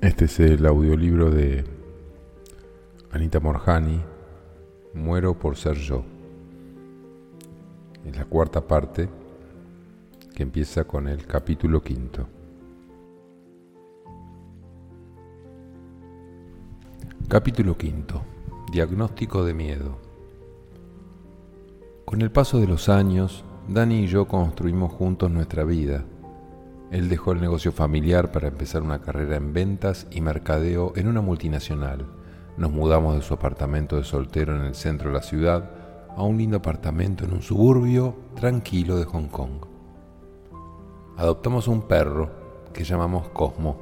Este es el audiolibro de Anita Morjani, Muero por ser yo. Es la cuarta parte que empieza con el capítulo quinto. Capítulo quinto. Diagnóstico de miedo. Con el paso de los años, Dani y yo construimos juntos nuestra vida él dejó el negocio familiar para empezar una carrera en ventas y mercadeo en una multinacional. Nos mudamos de su apartamento de soltero en el centro de la ciudad a un lindo apartamento en un suburbio tranquilo de Hong Kong. Adoptamos un perro que llamamos Cosmo.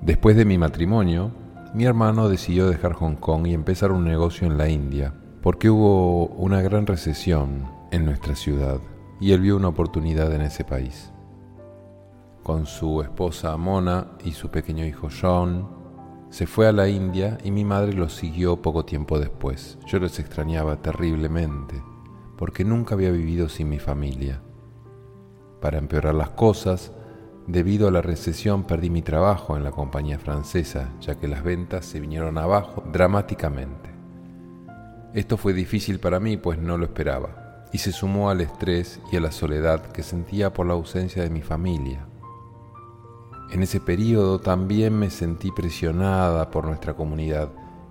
Después de mi matrimonio, mi hermano decidió dejar Hong Kong y empezar un negocio en la India, porque hubo una gran recesión en nuestra ciudad y él vio una oportunidad en ese país con su esposa Mona y su pequeño hijo John, se fue a la India y mi madre los siguió poco tiempo después. Yo los extrañaba terriblemente, porque nunca había vivido sin mi familia. Para empeorar las cosas, debido a la recesión perdí mi trabajo en la compañía francesa, ya que las ventas se vinieron abajo dramáticamente. Esto fue difícil para mí, pues no lo esperaba, y se sumó al estrés y a la soledad que sentía por la ausencia de mi familia. En ese periodo también me sentí presionada por nuestra comunidad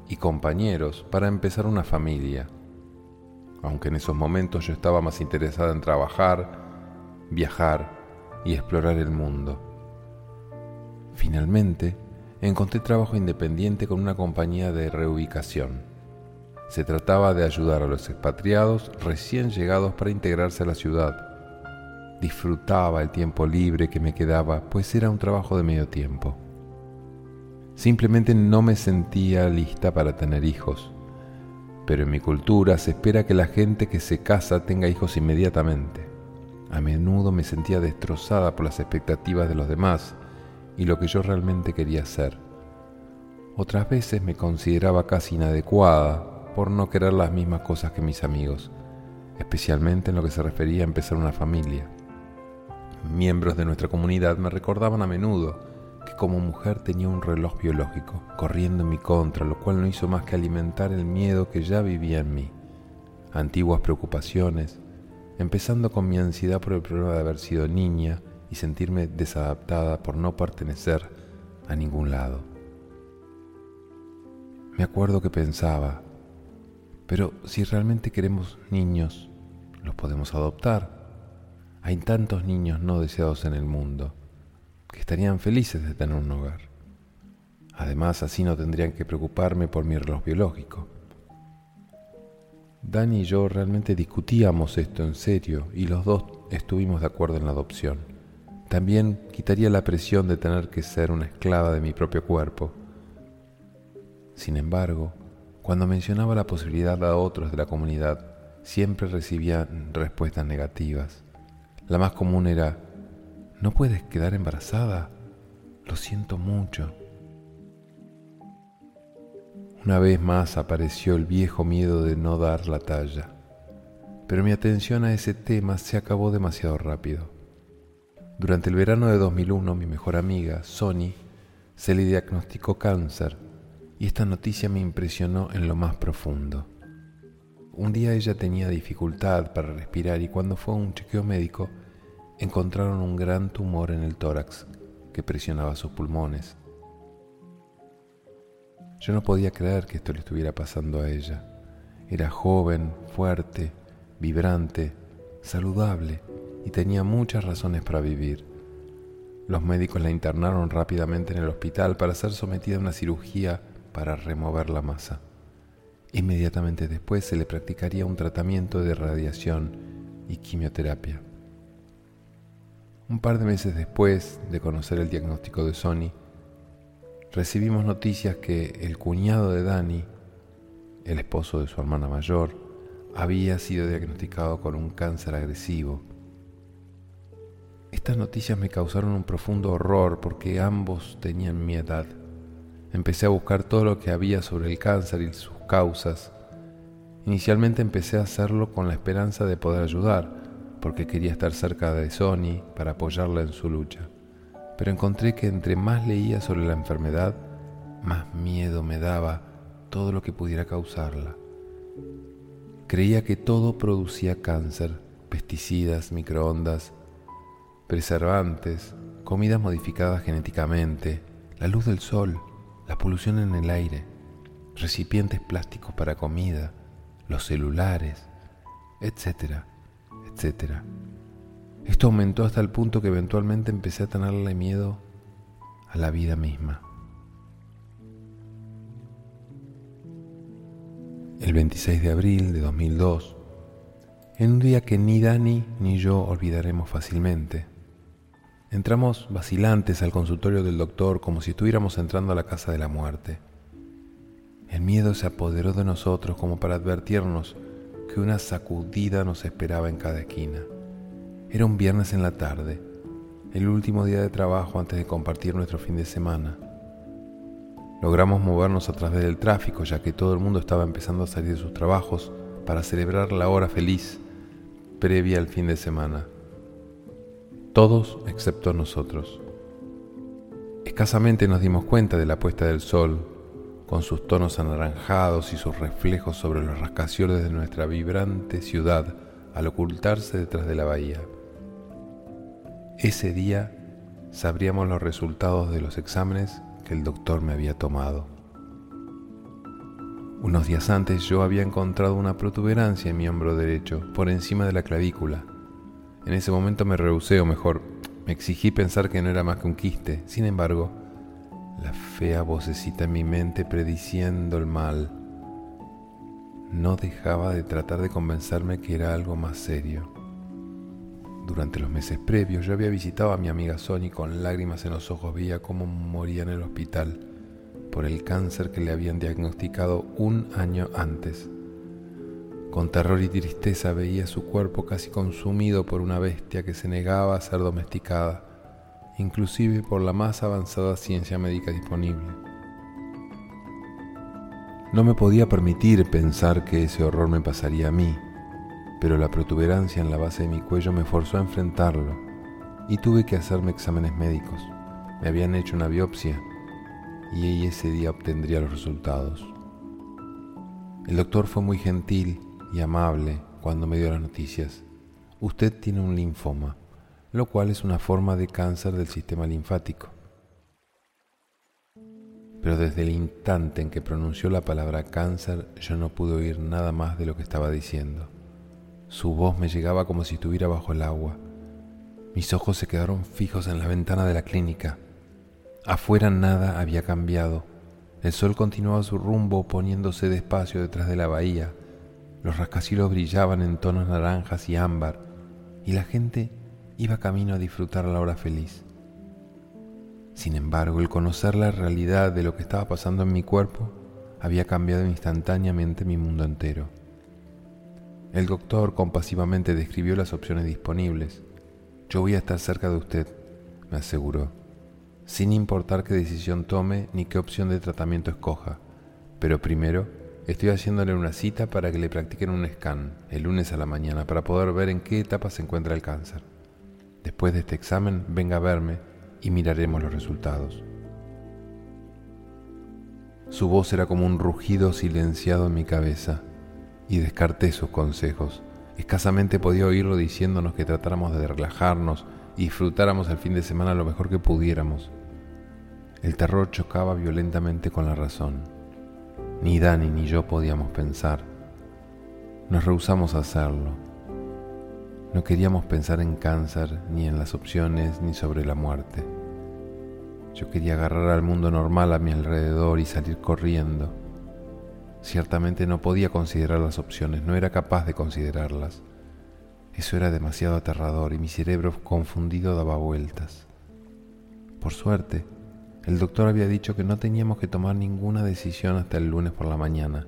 y compañeros para empezar una familia. Aunque en esos momentos yo estaba más interesada en trabajar, viajar y explorar el mundo. Finalmente, encontré trabajo independiente con una compañía de reubicación. Se trataba de ayudar a los expatriados recién llegados para integrarse a la ciudad Disfrutaba el tiempo libre que me quedaba, pues era un trabajo de medio tiempo. Simplemente no me sentía lista para tener hijos, pero en mi cultura se espera que la gente que se casa tenga hijos inmediatamente. A menudo me sentía destrozada por las expectativas de los demás y lo que yo realmente quería hacer. Otras veces me consideraba casi inadecuada por no querer las mismas cosas que mis amigos, especialmente en lo que se refería a empezar una familia. Miembros de nuestra comunidad me recordaban a menudo que como mujer tenía un reloj biológico corriendo en mi contra, lo cual no hizo más que alimentar el miedo que ya vivía en mí. Antiguas preocupaciones, empezando con mi ansiedad por el problema de haber sido niña y sentirme desadaptada por no pertenecer a ningún lado. Me acuerdo que pensaba, pero si realmente queremos niños, los podemos adoptar hay tantos niños no deseados en el mundo que estarían felices de tener un hogar. Además, así no tendrían que preocuparme por mi reloj biológico. Dani y yo realmente discutíamos esto en serio y los dos estuvimos de acuerdo en la adopción. También quitaría la presión de tener que ser una esclava de mi propio cuerpo. Sin embargo, cuando mencionaba la posibilidad a otros de la comunidad, siempre recibía respuestas negativas. La más común era, ¿no puedes quedar embarazada? Lo siento mucho. Una vez más apareció el viejo miedo de no dar la talla, pero mi atención a ese tema se acabó demasiado rápido. Durante el verano de 2001 mi mejor amiga, Sony, se le diagnosticó cáncer y esta noticia me impresionó en lo más profundo. Un día ella tenía dificultad para respirar y cuando fue a un chequeo médico encontraron un gran tumor en el tórax que presionaba sus pulmones. Yo no podía creer que esto le estuviera pasando a ella. Era joven, fuerte, vibrante, saludable y tenía muchas razones para vivir. Los médicos la internaron rápidamente en el hospital para ser sometida a una cirugía para remover la masa. Inmediatamente después se le practicaría un tratamiento de radiación y quimioterapia. Un par de meses después de conocer el diagnóstico de Sony, recibimos noticias que el cuñado de Dani, el esposo de su hermana mayor, había sido diagnosticado con un cáncer agresivo. Estas noticias me causaron un profundo horror porque ambos tenían mi edad. Empecé a buscar todo lo que había sobre el cáncer y sus causas. Inicialmente empecé a hacerlo con la esperanza de poder ayudar, porque quería estar cerca de Sony para apoyarla en su lucha. pero encontré que entre más leía sobre la enfermedad, más miedo me daba todo lo que pudiera causarla. Creía que todo producía cáncer, pesticidas, microondas, preservantes, comidas modificadas genéticamente, la luz del sol, la polución en el aire, recipientes plásticos para comida, los celulares, etcétera, etcétera. Esto aumentó hasta el punto que eventualmente empecé a tenerle miedo a la vida misma. El 26 de abril de 2002, en un día que ni Dani ni yo olvidaremos fácilmente, entramos vacilantes al consultorio del doctor como si estuviéramos entrando a la casa de la muerte. El miedo se apoderó de nosotros como para advertirnos que una sacudida nos esperaba en cada esquina. Era un viernes en la tarde, el último día de trabajo antes de compartir nuestro fin de semana. Logramos movernos a través del tráfico ya que todo el mundo estaba empezando a salir de sus trabajos para celebrar la hora feliz previa al fin de semana. Todos excepto nosotros. Escasamente nos dimos cuenta de la puesta del sol, con sus tonos anaranjados y sus reflejos sobre los rascacielos de nuestra vibrante ciudad al ocultarse detrás de la bahía. Ese día sabríamos los resultados de los exámenes que el doctor me había tomado. Unos días antes yo había encontrado una protuberancia en mi hombro derecho, por encima de la clavícula. En ese momento me rehusé, o mejor, me exigí pensar que no era más que un quiste. Sin embargo, la fea vocecita en mi mente prediciendo el mal no dejaba de tratar de convencerme que era algo más serio. Durante los meses previos yo había visitado a mi amiga Sony con lágrimas en los ojos, veía cómo moría en el hospital por el cáncer que le habían diagnosticado un año antes. Con terror y tristeza veía su cuerpo casi consumido por una bestia que se negaba a ser domesticada, inclusive por la más avanzada ciencia médica disponible. No me podía permitir pensar que ese horror me pasaría a mí, pero la protuberancia en la base de mi cuello me forzó a enfrentarlo y tuve que hacerme exámenes médicos. Me habían hecho una biopsia y ese día obtendría los resultados. El doctor fue muy gentil y amable cuando me dio las noticias. Usted tiene un linfoma, lo cual es una forma de cáncer del sistema linfático. Pero desde el instante en que pronunció la palabra cáncer yo no pude oír nada más de lo que estaba diciendo. Su voz me llegaba como si estuviera bajo el agua. Mis ojos se quedaron fijos en la ventana de la clínica. Afuera nada había cambiado. El sol continuaba su rumbo poniéndose despacio detrás de la bahía. Los rascacielos brillaban en tonos naranjas y ámbar y la gente iba camino a disfrutar la hora feliz. Sin embargo, el conocer la realidad de lo que estaba pasando en mi cuerpo había cambiado instantáneamente mi mundo entero. El doctor compasivamente describió las opciones disponibles. Yo voy a estar cerca de usted, me aseguró, sin importar qué decisión tome ni qué opción de tratamiento escoja. Pero primero, estoy haciéndole una cita para que le practiquen un scan el lunes a la mañana para poder ver en qué etapa se encuentra el cáncer. Después de este examen, venga a verme y miraremos los resultados. Su voz era como un rugido silenciado en mi cabeza y descarté sus consejos. Escasamente podía oírlo diciéndonos que tratáramos de relajarnos y disfrutáramos el fin de semana lo mejor que pudiéramos. El terror chocaba violentamente con la razón. Ni Dani ni yo podíamos pensar. Nos rehusamos a hacerlo. No queríamos pensar en cáncer, ni en las opciones, ni sobre la muerte. Yo quería agarrar al mundo normal a mi alrededor y salir corriendo Ciertamente no podía considerar las opciones, no era capaz de considerarlas. Eso era demasiado aterrador y mi cerebro confundido daba vueltas. Por suerte, el doctor había dicho que no teníamos que tomar ninguna decisión hasta el lunes por la mañana,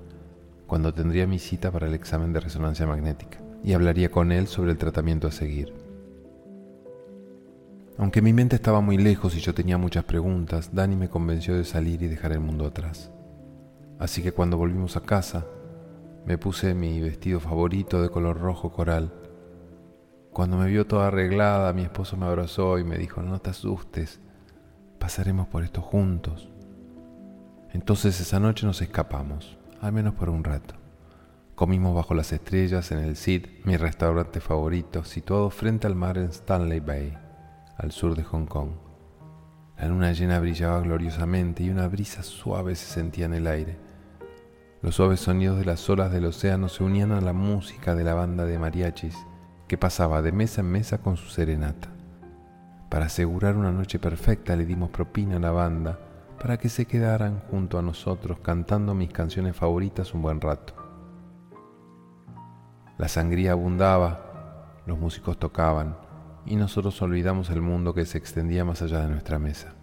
cuando tendría mi cita para el examen de resonancia magnética, y hablaría con él sobre el tratamiento a seguir. Aunque mi mente estaba muy lejos y yo tenía muchas preguntas, Dani me convenció de salir y dejar el mundo atrás. Así que cuando volvimos a casa, me puse mi vestido favorito de color rojo coral. Cuando me vio toda arreglada, mi esposo me abrazó y me dijo, no te asustes, pasaremos por esto juntos. Entonces esa noche nos escapamos, al menos por un rato. Comimos bajo las estrellas en el Sid, mi restaurante favorito, situado frente al mar en Stanley Bay, al sur de Hong Kong. La luna llena brillaba gloriosamente y una brisa suave se sentía en el aire. Los suaves sonidos de las olas del océano se unían a la música de la banda de mariachis que pasaba de mesa en mesa con su serenata. Para asegurar una noche perfecta le dimos propina a la banda para que se quedaran junto a nosotros cantando mis canciones favoritas un buen rato. La sangría abundaba, los músicos tocaban y nosotros olvidamos el mundo que se extendía más allá de nuestra mesa.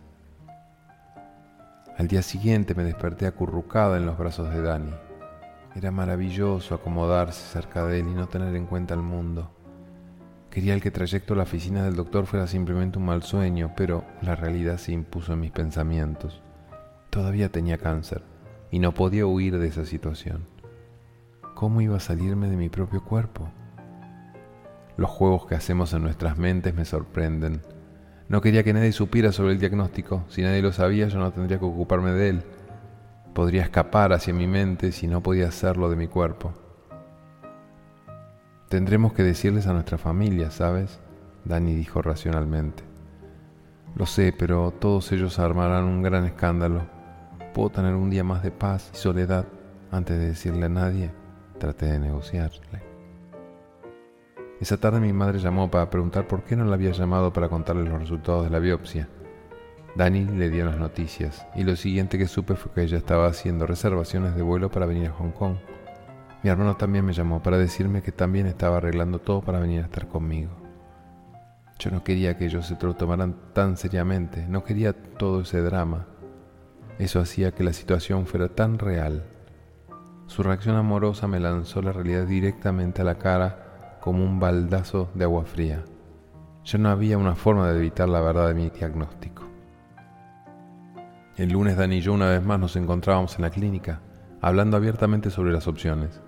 Al día siguiente me desperté acurrucada en los brazos de Dani. Era maravilloso acomodarse cerca de él y no tener en cuenta el mundo. Quería el que trayecto a la oficina del doctor fuera simplemente un mal sueño, pero la realidad se impuso en mis pensamientos. Todavía tenía cáncer y no podía huir de esa situación. ¿Cómo iba a salirme de mi propio cuerpo? Los juegos que hacemos en nuestras mentes me sorprenden. No quería que nadie supiera sobre el diagnóstico. Si nadie lo sabía, yo no tendría que ocuparme de él. Podría escapar hacia mi mente si no podía hacerlo de mi cuerpo. Tendremos que decirles a nuestra familia, ¿sabes? Dani dijo racionalmente. Lo sé, pero todos ellos armarán un gran escándalo. ¿Puedo tener un día más de paz y soledad antes de decirle a nadie? Traté de negociarle. Esa tarde mi madre llamó para preguntar por qué no la había llamado para contarle los resultados de la biopsia. Dani le dio las noticias y lo siguiente que supe fue que ella estaba haciendo reservaciones de vuelo para venir a Hong Kong. Mi hermano también me llamó para decirme que también estaba arreglando todo para venir a estar conmigo. Yo no quería que ellos se lo tomaran tan seriamente, no quería todo ese drama. Eso hacía que la situación fuera tan real. Su reacción amorosa me lanzó la realidad directamente a la cara como un baldazo de agua fría. Ya no había una forma de evitar la verdad de mi diagnóstico. El lunes Dani y yo una vez más nos encontrábamos en la clínica, hablando abiertamente sobre las opciones.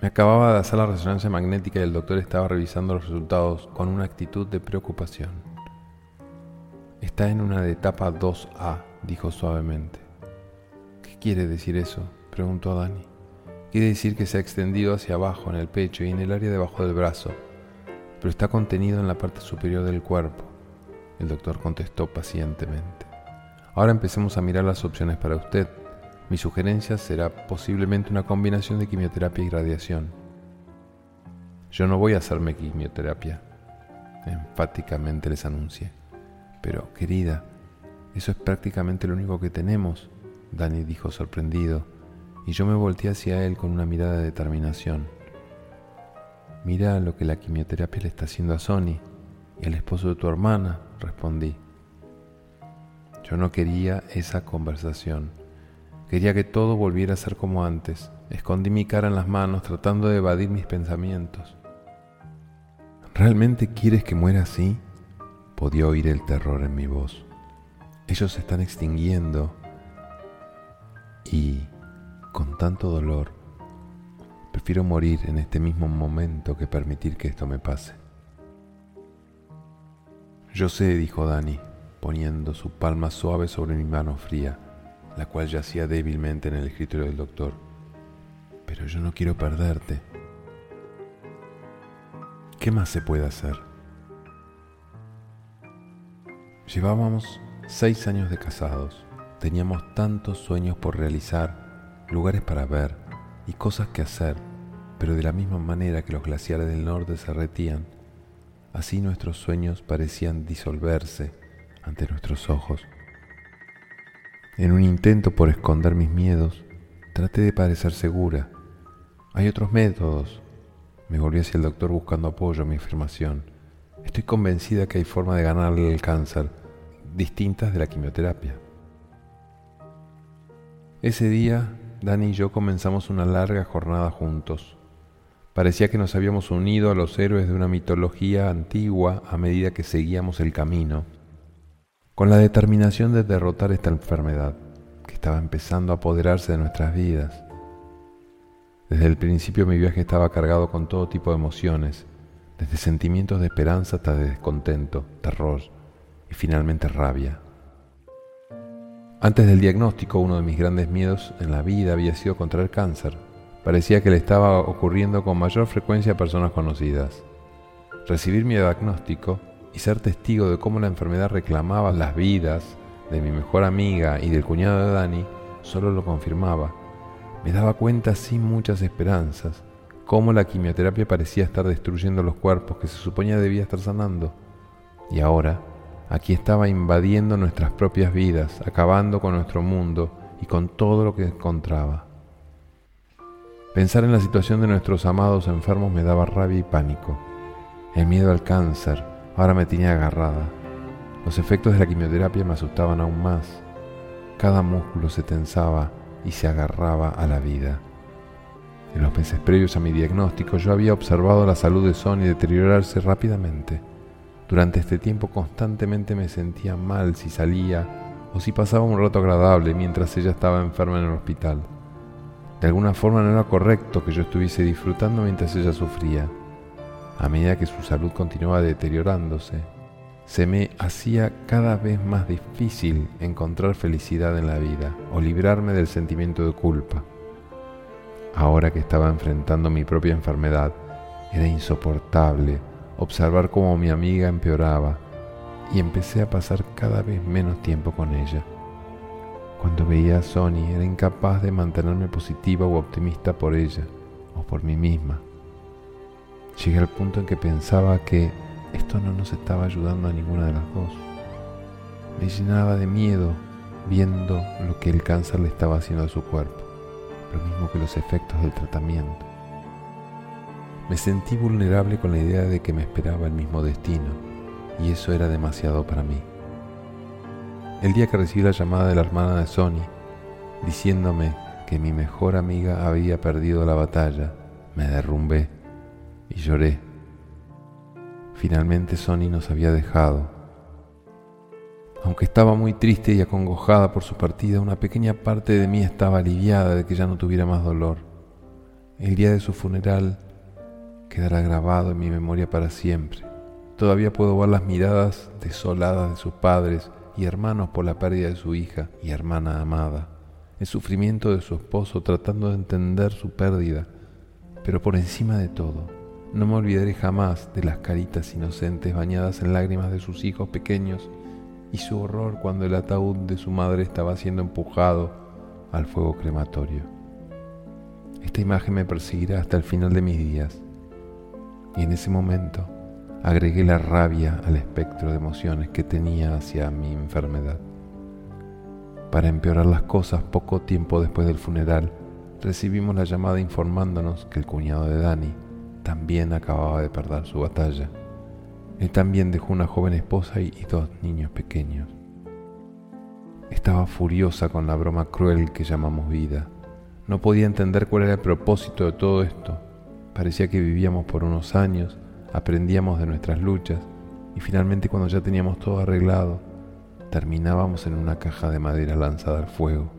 Me acababa de hacer la resonancia magnética y el doctor estaba revisando los resultados con una actitud de preocupación. Está en una etapa 2A, dijo suavemente. ¿Qué quiere decir eso? preguntó Dani. Quiere decir que se ha extendido hacia abajo en el pecho y en el área debajo del brazo, pero está contenido en la parte superior del cuerpo. El doctor contestó pacientemente. Ahora empecemos a mirar las opciones para usted, mi sugerencia será posiblemente una combinación de quimioterapia y radiación. Yo no voy a hacerme quimioterapia, enfáticamente les anuncié. Pero, querida, eso es prácticamente lo único que tenemos, Dani dijo sorprendido, y yo me volteé hacia él con una mirada de determinación. Mira lo que la quimioterapia le está haciendo a Sony y al esposo de tu hermana, respondí. Yo no quería esa conversación. Quería que todo volviera a ser como antes. Escondí mi cara en las manos tratando de evadir mis pensamientos. ¿Realmente quieres que muera así? Podía oír el terror en mi voz. Ellos se están extinguiendo y, tanto dolor, prefiero morir en este mismo momento que permitir que esto me pase. Yo sé, dijo Dani, poniendo su palma suave sobre mi mano fría la cual yacía débilmente en el escritorio del doctor. Pero yo no quiero perderte. ¿Qué más se puede hacer? Llevábamos seis años de casados. Teníamos tantos sueños por realizar, lugares para ver y cosas que hacer, pero de la misma manera que los glaciares del norte se retían, así nuestros sueños parecían disolverse ante nuestros ojos. En un intento por esconder mis miedos, traté de parecer segura. Hay otros métodos. Me volví hacia el doctor buscando apoyo a mi afirmación. Estoy convencida que hay forma de ganarle el cáncer, distintas de la quimioterapia. Ese día, Dani y yo comenzamos una larga jornada juntos. Parecía que nos habíamos unido a los héroes de una mitología antigua a medida que seguíamos el camino con la determinación de derrotar esta enfermedad que estaba empezando a apoderarse de nuestras vidas. Desde el principio mi viaje estaba cargado con todo tipo de emociones, desde sentimientos de esperanza hasta de descontento, terror y finalmente rabia. Antes del diagnóstico, uno de mis grandes miedos en la vida había sido contraer cáncer. Parecía que le estaba ocurriendo con mayor frecuencia a personas conocidas. Recibir mi diagnóstico y ser testigo de cómo la enfermedad reclamaba las vidas de mi mejor amiga y del cuñado de Dani solo lo confirmaba. Me daba cuenta sin muchas esperanzas cómo la quimioterapia parecía estar destruyendo los cuerpos que se suponía debía estar sanando. Y ahora, aquí estaba invadiendo nuestras propias vidas, acabando con nuestro mundo y con todo lo que encontraba. Pensar en la situación de nuestros amados enfermos me daba rabia y pánico. El miedo al cáncer ahora me tenía agarrada. Los efectos de la quimioterapia me asustaban aún más. Cada músculo se tensaba y se agarraba a la vida. En los meses previos a mi diagnóstico yo había observado la salud de Sony deteriorarse rápidamente. Durante este tiempo constantemente me sentía mal si salía o si pasaba un rato agradable mientras ella estaba enferma en el hospital. De alguna forma no era correcto que yo estuviese disfrutando mientras ella sufría. A medida que su salud continuaba deteriorándose, se me hacía cada vez más difícil encontrar felicidad en la vida o librarme del sentimiento de culpa. Ahora que estaba enfrentando mi propia enfermedad, era insoportable observar cómo mi amiga empeoraba y empecé a pasar cada vez menos tiempo con ella. Cuando veía a Sony era incapaz de mantenerme positiva o optimista por ella o por mí misma. Llegué al punto en que pensaba que esto no nos estaba ayudando a ninguna de las dos. Me llenaba de miedo viendo lo que el cáncer le estaba haciendo a su cuerpo lo mismo que los efectos del tratamiento. Me sentí vulnerable con la idea de que me esperaba el mismo destino, y eso era demasiado para mí. El día que recibí la llamada de la hermana de Sony, diciéndome que mi mejor amiga había perdido la batalla, me derrumbé y lloré. Finalmente Sony nos había dejado aunque estaba muy triste y acongojada por su partida, una pequeña parte de mí estaba aliviada de que ya no tuviera más dolor. El día de su funeral quedará grabado en mi memoria para siempre. Todavía puedo ver las miradas desoladas de sus padres y hermanos por la pérdida de su hija y hermana amada, el sufrimiento de su esposo tratando de entender su pérdida, pero por encima de todo, no me olvidaré jamás de las caritas inocentes bañadas en lágrimas de sus hijos pequeños y su horror cuando el ataúd de su madre estaba siendo empujado al fuego crematorio. Esta imagen me perseguirá hasta el final de mis días y en ese momento agregué la rabia al espectro de emociones que tenía hacia mi enfermedad. Para empeorar las cosas, poco tiempo después del funeral, recibimos la llamada informándonos que el cuñado de Dani también acababa de perder su batalla. Él también dejó una joven esposa y, dos niños pequeños. Estaba furiosa con la broma cruel que llamamos vida. No podía entender cuál era el propósito de todo esto. Parecía que vivíamos por unos años, aprendíamos de nuestras luchas y finalmente cuando ya teníamos todo arreglado, terminábamos en una caja de madera lanzada al fuego.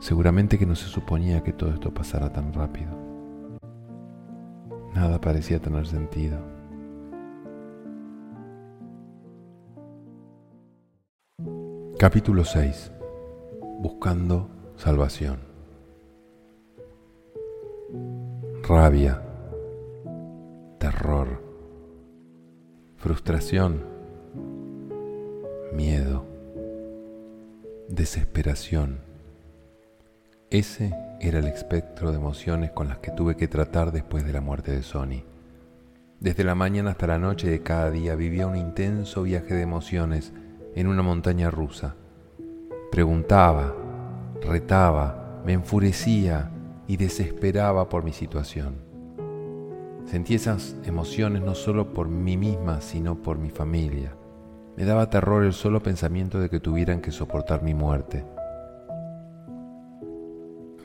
Seguramente que no se suponía que todo esto pasara tan rápido. Nada parecía tener sentido. Capítulo 6. Buscando salvación. Rabia, terror, frustración, miedo, desesperación. Ese era el espectro de emociones con las que tuve que tratar después de la muerte de Sony. Desde la mañana hasta la noche de cada día vivía un intenso viaje de emociones en una montaña rusa. Preguntaba, retaba, me enfurecía y desesperaba por mi situación. Sentí esas emociones no solo por mí misma, sino por mi familia. Me daba terror el solo pensamiento de que tuvieran que soportar mi muerte.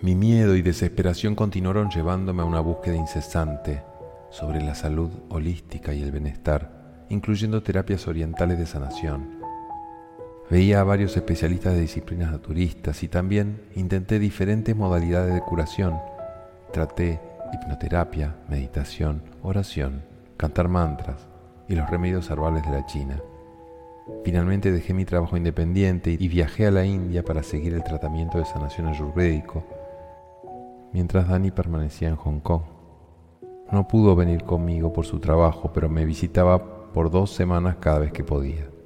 Mi miedo y desesperación continuaron llevándome a una búsqueda incesante sobre la salud holística y el bienestar, incluyendo terapias orientales de sanación. Veía a varios especialistas de disciplinas naturistas y también intenté diferentes modalidades de curación. Traté hipnoterapia, meditación, oración, cantar mantras y los remedios herbales de la China. Finalmente dejé mi trabajo independiente y viajé a la India para seguir el tratamiento de sanación ayurvédico, mientras Dani permanecía en Hong Kong. No pudo venir conmigo por su trabajo, pero me visitaba por dos semanas cada vez que podía.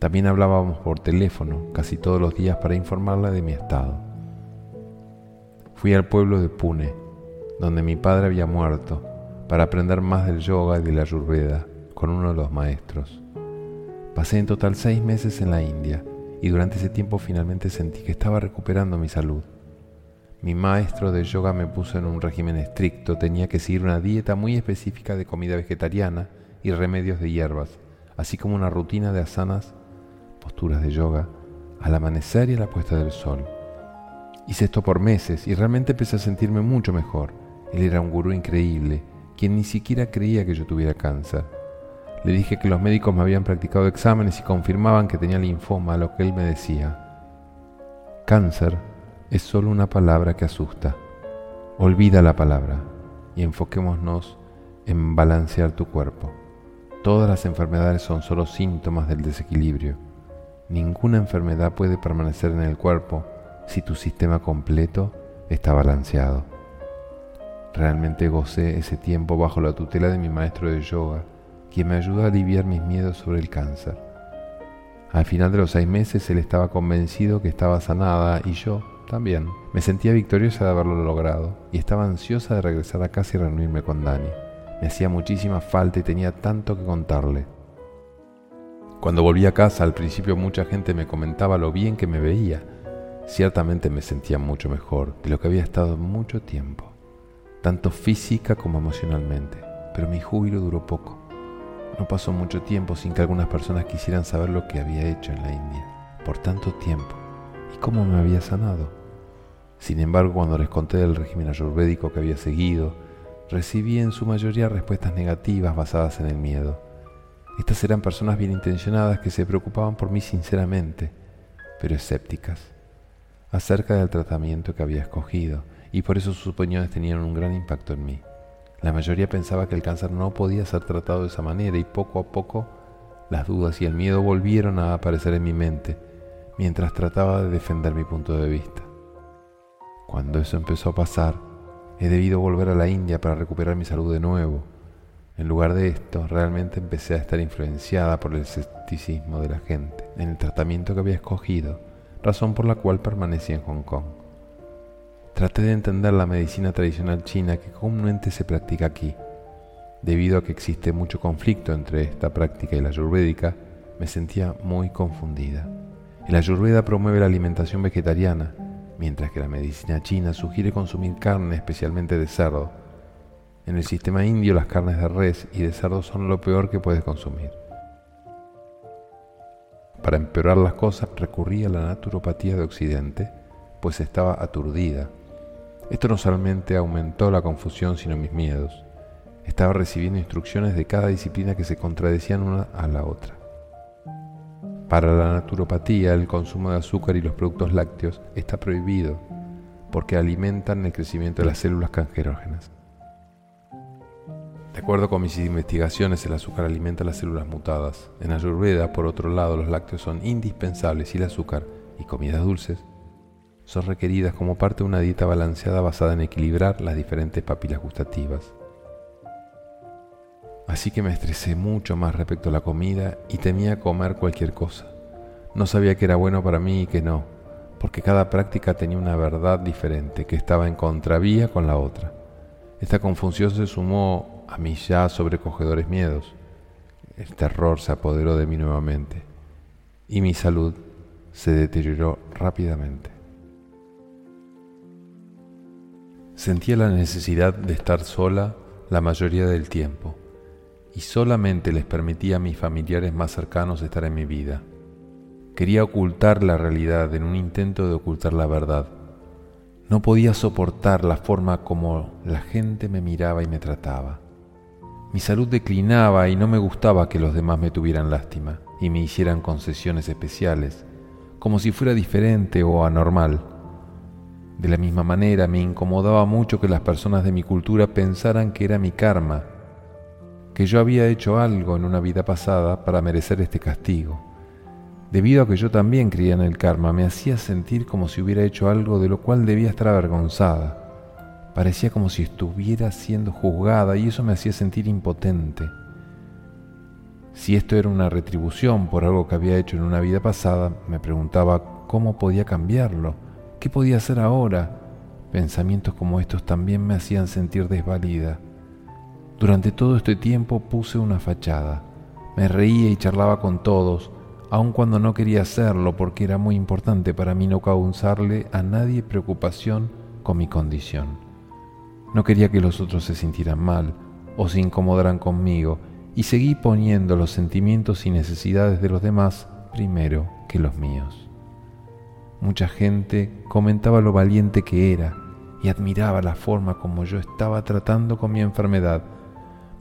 También hablábamos por teléfono casi todos los días para informarla de mi estado. Fui al pueblo de Pune, donde mi padre había muerto, para aprender más del yoga y de la ayurveda con uno de los maestros. Pasé en total seis meses en la India y durante ese tiempo finalmente sentí que estaba recuperando mi salud. Mi maestro de yoga me puso en un régimen estricto, tenía que seguir una dieta muy específica de comida vegetariana y remedios de hierbas, así como una rutina de asanas, posturas de yoga, al amanecer y a la puesta del sol. Hice esto por meses y realmente empecé a sentirme mucho mejor. Él era un gurú increíble, quien ni siquiera creía que yo tuviera cáncer. Le dije que los médicos me habían practicado exámenes y confirmaban que tenía linfoma, lo que él me decía, cáncer es solo una palabra que asusta. Olvida la palabra y enfoquémonos en balancear tu cuerpo. Todas las enfermedades son solo síntomas del desequilibrio. Ninguna enfermedad puede permanecer en el cuerpo si tu sistema completo está balanceado. Realmente gocé ese tiempo bajo la tutela de mi maestro de yoga, quien me ayudó a aliviar mis miedos sobre el cáncer. Al final de los seis meses él estaba convencido que estaba sanada y yo, también. Me sentía victoriosa de haberlo logrado y estaba ansiosa de regresar a casa y reunirme con Dani. Me hacía muchísima falta y tenía tanto que contarle. Cuando volví a casa al principio mucha gente me comentaba lo bien que me veía. Ciertamente me sentía mucho mejor de lo que había estado mucho tiempo, tanto física como emocionalmente, pero mi júbilo duró poco. No pasó mucho tiempo sin que algunas personas quisieran saber lo que había hecho en la India por tanto tiempo y cómo me había sanado. Sin embargo, cuando les conté del régimen ayurvédico que había seguido, recibí en su mayoría respuestas negativas basadas en el miedo. Estas eran personas bien intencionadas que se preocupaban por mí sinceramente, pero escépticas, acerca del tratamiento que había escogido, y por eso sus opiniones tenían un gran impacto en mí. La mayoría pensaba que el cáncer no podía ser tratado de esa manera y poco a poco las dudas y el miedo volvieron a aparecer en mi mente mientras trataba de defender mi punto de vista. Cuando eso empezó a pasar, he debido volver a la India para recuperar mi salud de nuevo. En lugar de esto, realmente empecé a estar influenciada por el escepticismo de la gente en el tratamiento que había escogido, razón por la cual permanecí en Hong Kong. Traté de entender la medicina tradicional china que comúnmente se practica aquí. Debido a que existe mucho conflicto entre esta práctica y la ayurvédica, me sentía muy confundida. El ayurveda promueve la alimentación vegetariana, mientras que la medicina china sugiere consumir carne, especialmente de cerdo. En el sistema indio las carnes de res y de cerdo son lo peor que puedes consumir. Para empeorar las cosas recurrí a la naturopatía de Occidente, pues estaba aturdida. Esto no solamente aumentó la confusión, sino mis miedos. Estaba recibiendo instrucciones de cada disciplina que se contradecían una a la otra. Para la naturopatía, el consumo de azúcar y los productos lácteos está prohibido porque alimentan el crecimiento de las células cancerógenas. De acuerdo con mis investigaciones, el azúcar alimenta las células mutadas. En Ayurveda, por otro lado, los lácteos son indispensables y el azúcar y comidas dulces son requeridas como parte de una dieta balanceada basada en equilibrar las diferentes papilas gustativas. Así que me estresé mucho más respecto a la comida y temía comer cualquier cosa. No sabía que era bueno para mí y que no, porque cada práctica tenía una verdad diferente que estaba en contravía con la otra. Esta confusión se sumó a mis ya sobrecogedores miedos. El terror se apoderó de mí nuevamente y mi salud se deterioró rápidamente. Sentía la necesidad de estar sola la mayoría del tiempo y solamente les permitía a mis familiares más cercanos estar en mi vida. Quería ocultar la realidad en un intento de ocultar la verdad. No podía soportar la forma como la gente me miraba y me trataba. Mi salud declinaba y no me gustaba que los demás me tuvieran lástima y me hicieran concesiones especiales, como si fuera diferente o anormal. De la misma manera me incomodaba mucho que las personas de mi cultura pensaran que era mi karma que yo había hecho algo en una vida pasada para merecer este castigo. Debido a que yo también creía en el karma, me hacía sentir como si hubiera hecho algo de lo cual debía estar avergonzada. Parecía como si estuviera siendo juzgada y eso me hacía sentir impotente. Si esto era una retribución por algo que había hecho en una vida pasada, me preguntaba cómo podía cambiarlo, qué podía hacer ahora. Pensamientos como estos también me hacían sentir desvalida. Durante todo este tiempo puse una fachada. Me reía y charlaba con todos, aun cuando no quería hacerlo porque era muy importante para mí no causarle a nadie preocupación con mi condición. No quería que los otros se sintieran mal o se incomodaran conmigo y seguí poniendo los sentimientos y necesidades de los demás primero que los míos. Mucha gente comentaba lo valiente que era y admiraba la forma como yo estaba tratando con mi enfermedad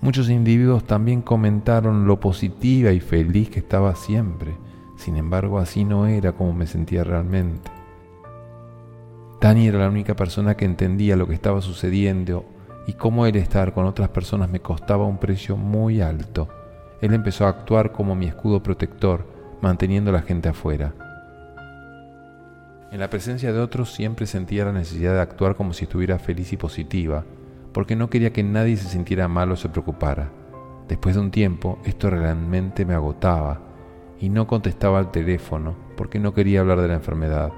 Muchos individuos también comentaron lo positiva y feliz que estaba siempre. Sin embargo, así no era como me sentía realmente. Dani era la única persona que entendía lo que estaba sucediendo y cómo el estar con otras personas me costaba un precio muy alto. Él empezó a actuar como mi escudo protector, manteniendo la gente afuera. En la presencia de otros siempre sentía la necesidad de actuar como si estuviera feliz y positiva, porque no quería que nadie se sintiera mal o se preocupara. Después de un tiempo, esto realmente me agotaba y no contestaba al teléfono porque no quería hablar de la enfermedad.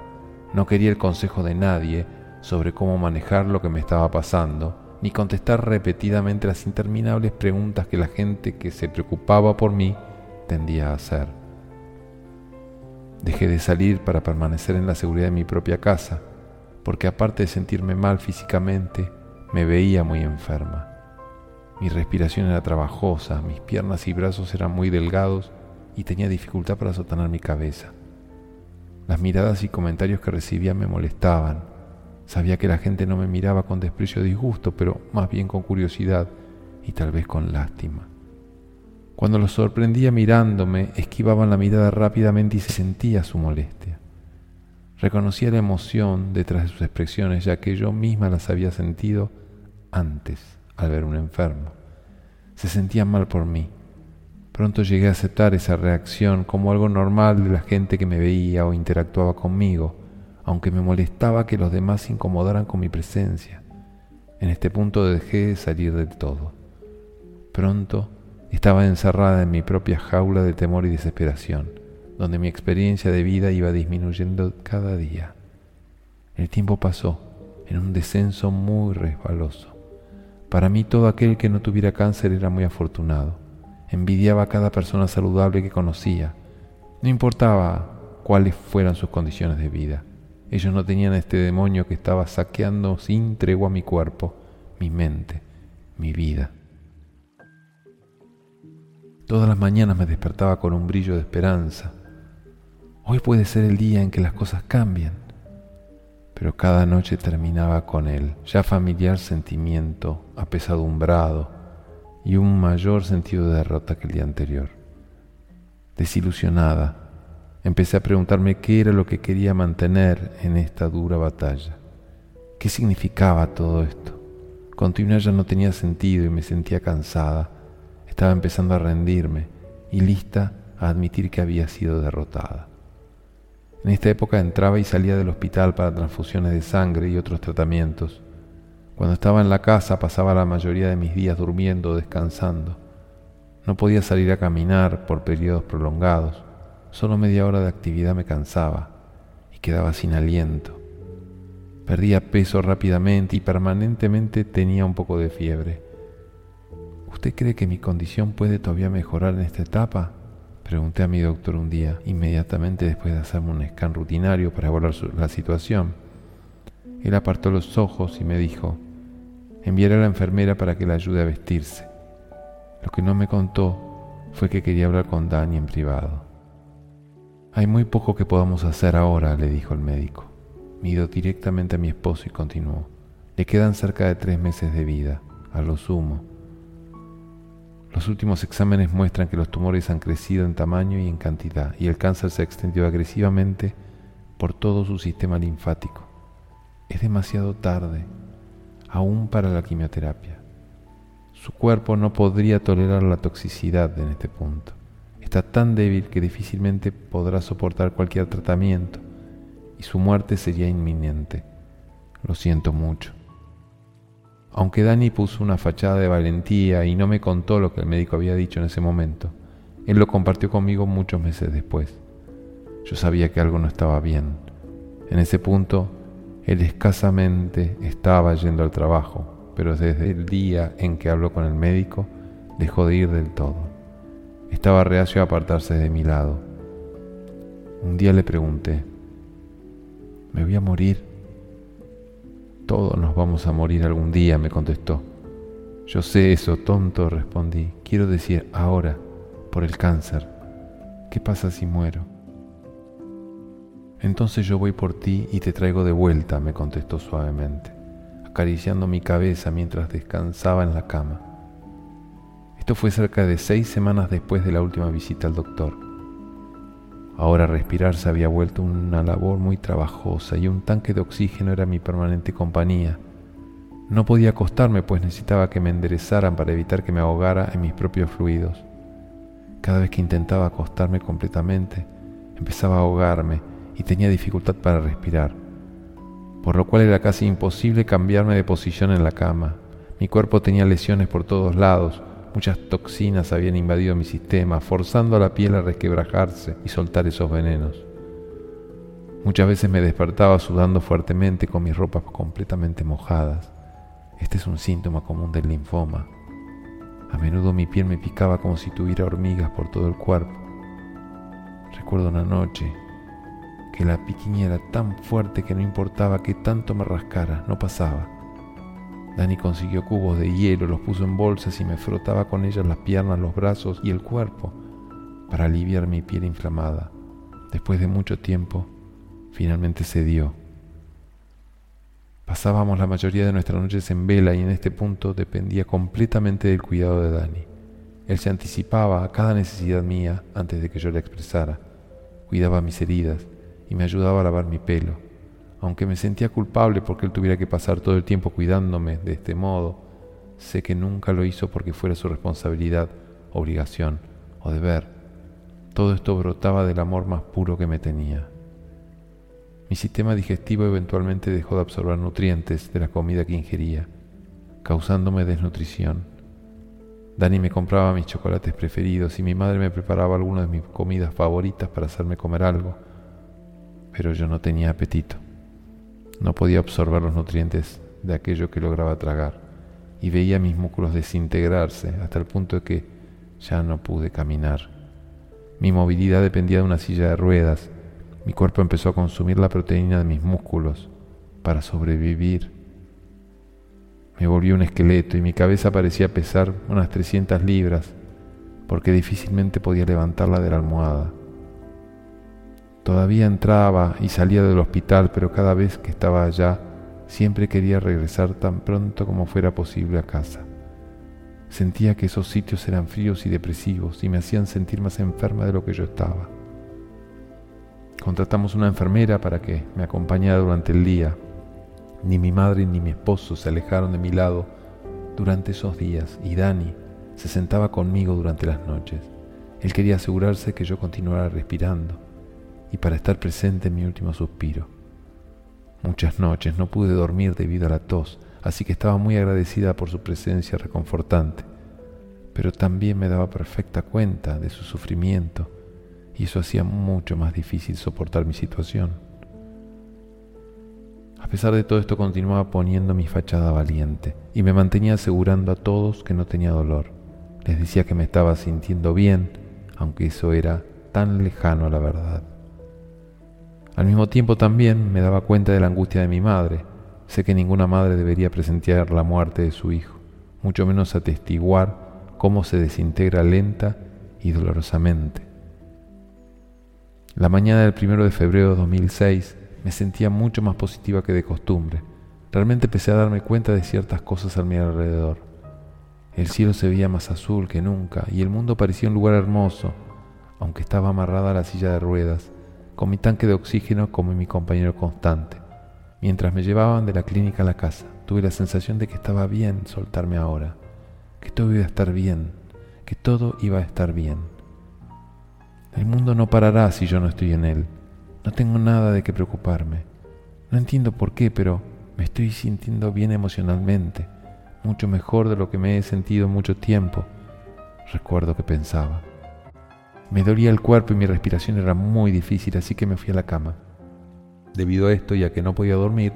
No quería el consejo de nadie sobre cómo manejar lo que me estaba pasando, ni contestar repetidamente las interminables preguntas que la gente que se preocupaba por mí tendía a hacer. Dejé de salir para permanecer en la seguridad de mi propia casa, porque aparte de sentirme mal físicamente, me veía muy enferma. Mi respiración era trabajosa, mis piernas y brazos eran muy delgados y tenía dificultad para sostener mi cabeza. Las miradas y comentarios que recibía me molestaban. Sabía que la gente no me miraba con desprecio o disgusto, pero más bien con curiosidad y tal vez con lástima. Cuando los sorprendía mirándome, esquivaban la mirada rápidamente y se sentía su molestia. Reconocía la emoción detrás de sus expresiones, ya que yo misma las había sentido antes al ver un enfermo. Se sentían mal por mí. Pronto llegué a aceptar esa reacción como algo normal de la gente que me veía o interactuaba conmigo, aunque me molestaba que los demás se incomodaran con mi presencia. En este punto dejé de salir del todo. Pronto estaba encerrada en mi propia jaula de temor y desesperación, donde mi experiencia de vida iba disminuyendo cada día. El tiempo pasó en un descenso muy resbaloso. Para mí todo aquel que no tuviera cáncer era muy afortunado. Envidiaba a cada persona saludable que conocía. No importaba cuáles fueran sus condiciones de vida. Ellos no tenían este demonio que estaba saqueando sin tregua mi cuerpo, mi mente, mi vida. Todas las mañanas me despertaba con un brillo de esperanza. Hoy puede ser el día en que las cosas cambian pero cada noche terminaba con el ya familiar sentimiento apesadumbrado y un mayor sentido de derrota que el día anterior. Desilusionada, empecé a preguntarme qué era lo que quería mantener en esta dura batalla. ¿Qué significaba todo esto? Continuar ya no tenía sentido y me sentía cansada. Estaba empezando a rendirme y lista a admitir que había sido derrotada. En esta época entraba y salía del hospital para transfusiones de sangre y otros tratamientos. Cuando estaba en la casa pasaba la mayoría de mis días durmiendo o descansando. No podía salir a caminar por periodos prolongados. Solo media hora de actividad me cansaba y quedaba sin aliento. Perdía peso rápidamente y permanentemente tenía un poco de fiebre. ¿Usted cree que mi condición puede todavía mejorar en esta etapa? Pregunté a mi doctor un día, inmediatamente después de hacerme un scan rutinario para evaluar la situación. Él apartó los ojos y me dijo, enviaré a la enfermera para que la ayude a vestirse. Lo que no me contó fue que quería hablar con Dani en privado. Hay muy poco que podamos hacer ahora, le dijo el médico. Mido directamente a mi esposo y continuó. Le quedan cerca de tres meses de vida, a lo sumo. Los últimos exámenes muestran que los tumores han crecido en tamaño y en cantidad y el cáncer se ha extendido agresivamente por todo su sistema linfático. Es demasiado tarde, aún para la quimioterapia. Su cuerpo no podría tolerar la toxicidad en este punto. Está tan débil que difícilmente podrá soportar cualquier tratamiento y su muerte sería inminente. Lo siento mucho. Aunque Dani puso una fachada de valentía y no me contó lo que el médico había dicho en ese momento, él lo compartió conmigo muchos meses después. Yo sabía que algo no estaba bien. En ese punto, él escasamente estaba yendo al trabajo, pero desde el día en que habló con el médico, dejó de ir del todo. Estaba reacio a apartarse de mi lado. Un día le pregunté, ¿me voy a morir? Todos nos vamos a morir algún día, me contestó. Yo sé eso, tonto, respondí. Quiero decir, ahora, por el cáncer. ¿Qué pasa si muero? Entonces yo voy por ti y te traigo de vuelta, me contestó suavemente, acariciando mi cabeza mientras descansaba en la cama. Esto fue cerca de seis semanas después de la última visita al doctor. Ahora respirar se había vuelto una labor muy trabajosa y un tanque de oxígeno era mi permanente compañía. No podía acostarme pues necesitaba que me enderezaran para evitar que me ahogara en mis propios fluidos. Cada vez que intentaba acostarme completamente, empezaba a ahogarme y tenía dificultad para respirar, por lo cual era casi imposible cambiarme de posición en la cama. Mi cuerpo tenía lesiones por todos lados, muchas toxinas habían invadido mi sistema, forzando a la piel a resquebrajarse y soltar esos venenos. Muchas veces me despertaba sudando fuertemente con mis ropas completamente mojadas. Este es un síntoma común del linfoma. A menudo mi piel me picaba como si tuviera hormigas por todo el cuerpo. Recuerdo una noche que la piquiña era tan fuerte que no importaba que tanto me rascara, no pasaba. Dani consiguió cubos de hielo, los puso en bolsas y me frotaba con ellas las piernas, los brazos y el cuerpo para aliviar mi piel inflamada. Después de mucho tiempo, finalmente cedió. Pasábamos la mayoría de nuestras noches en vela y en este punto dependía completamente del cuidado de Dani. Él se anticipaba a cada necesidad mía antes de que yo la expresara, cuidaba mis heridas y me ayudaba a lavar mi pelo. Aunque me sentía culpable porque él tuviera que pasar todo el tiempo cuidándome de este modo, sé que nunca lo hizo porque fuera su responsabilidad, obligación o deber. Todo esto brotaba del amor más puro que me tenía. Mi sistema digestivo eventualmente dejó de absorber nutrientes de la comida que ingería, causándome desnutrición. Dani me compraba mis chocolates preferidos y mi madre me preparaba algunas de mis comidas favoritas para hacerme comer algo, pero yo no tenía apetito. No podía absorber los nutrientes de aquello que lograba tragar y veía mis músculos desintegrarse hasta el punto de que ya no pude caminar. Mi movilidad dependía de una silla de ruedas mi cuerpo empezó a consumir la proteína de mis músculos para sobrevivir. Me volví un esqueleto y mi cabeza parecía pesar unas 300 libras porque difícilmente podía levantarla de la almohada. Todavía entraba y salía del hospital, pero cada vez que estaba allá siempre quería regresar tan pronto como fuera posible a casa. Sentía que esos sitios eran fríos y depresivos y me hacían sentir más enferma de lo que yo estaba. Contratamos una enfermera para que me acompañara durante el día. Ni mi madre ni mi esposo se alejaron de mi lado durante esos días y Dani se sentaba conmigo durante las noches. Él quería asegurarse que yo continuara respirando y para estar presente en mi último suspiro. Muchas noches no pude dormir debido a la tos, así que estaba muy agradecida por su presencia reconfortante, pero también me daba perfecta cuenta de su sufrimiento y eso hacía mucho más difícil soportar mi situación. A pesar de todo esto continuaba poniendo mi fachada valiente y me mantenía asegurando a todos que no tenía dolor. Les decía que me estaba sintiendo bien, aunque eso era tan lejano a la verdad. Al mismo tiempo también me daba cuenta de la angustia de mi madre. Sé que ninguna madre debería presenciar la muerte de su hijo, mucho menos atestiguar cómo se desintegra lenta y dolorosamente. La mañana del 1 de febrero de 2006 me sentía mucho más positiva que de costumbre. Realmente empecé a darme cuenta de ciertas cosas a mi alrededor. El cielo se veía más azul que nunca y el mundo parecía un lugar hermoso, aunque estaba amarrada a la silla de ruedas, con mi tanque de oxígeno como mi compañero constante. Mientras me llevaban de la clínica a la casa, tuve la sensación de que estaba bien soltarme ahora. que todo iba a estar bien, que todo iba a estar bien. El mundo no parará si yo no estoy en él. No tengo nada de qué preocuparme. No entiendo por qué, pero me estoy sintiendo bien emocionalmente, mucho mejor de lo que me he sentido mucho tiempo. Recuerdo que pensaba. Me dolía el cuerpo y mi respiración era muy difícil, así que me fui a la cama. Debido a esto y a que no podía dormir,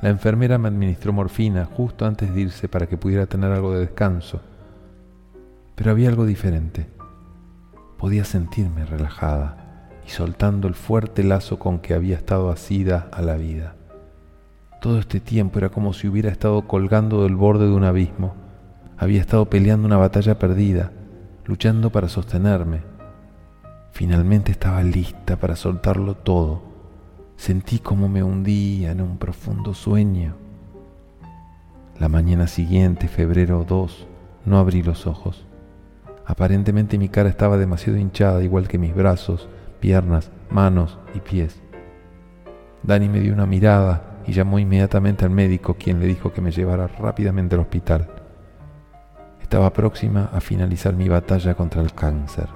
la enfermera me administró morfina justo antes de irse para que pudiera tener algo de descanso. Pero había algo diferente. Podía sentirme relajada y soltando el fuerte lazo con que había estado asida a la vida. Todo este tiempo era como si hubiera estado colgando del borde de un abismo. Había estado peleando una batalla perdida, luchando para sostenerme. Finalmente estaba lista para soltarlo todo Sentí como me hundía en un profundo sueño. La mañana siguiente, febrero 2, no abrí los ojos. Aparentemente mi cara estaba demasiado hinchada, igual que mis brazos, piernas, manos y pies. Dani me dio una mirada y llamó inmediatamente al médico, quien le dijo que me llevara rápidamente al hospital. Estaba próxima a finalizar mi batalla contra el cáncer.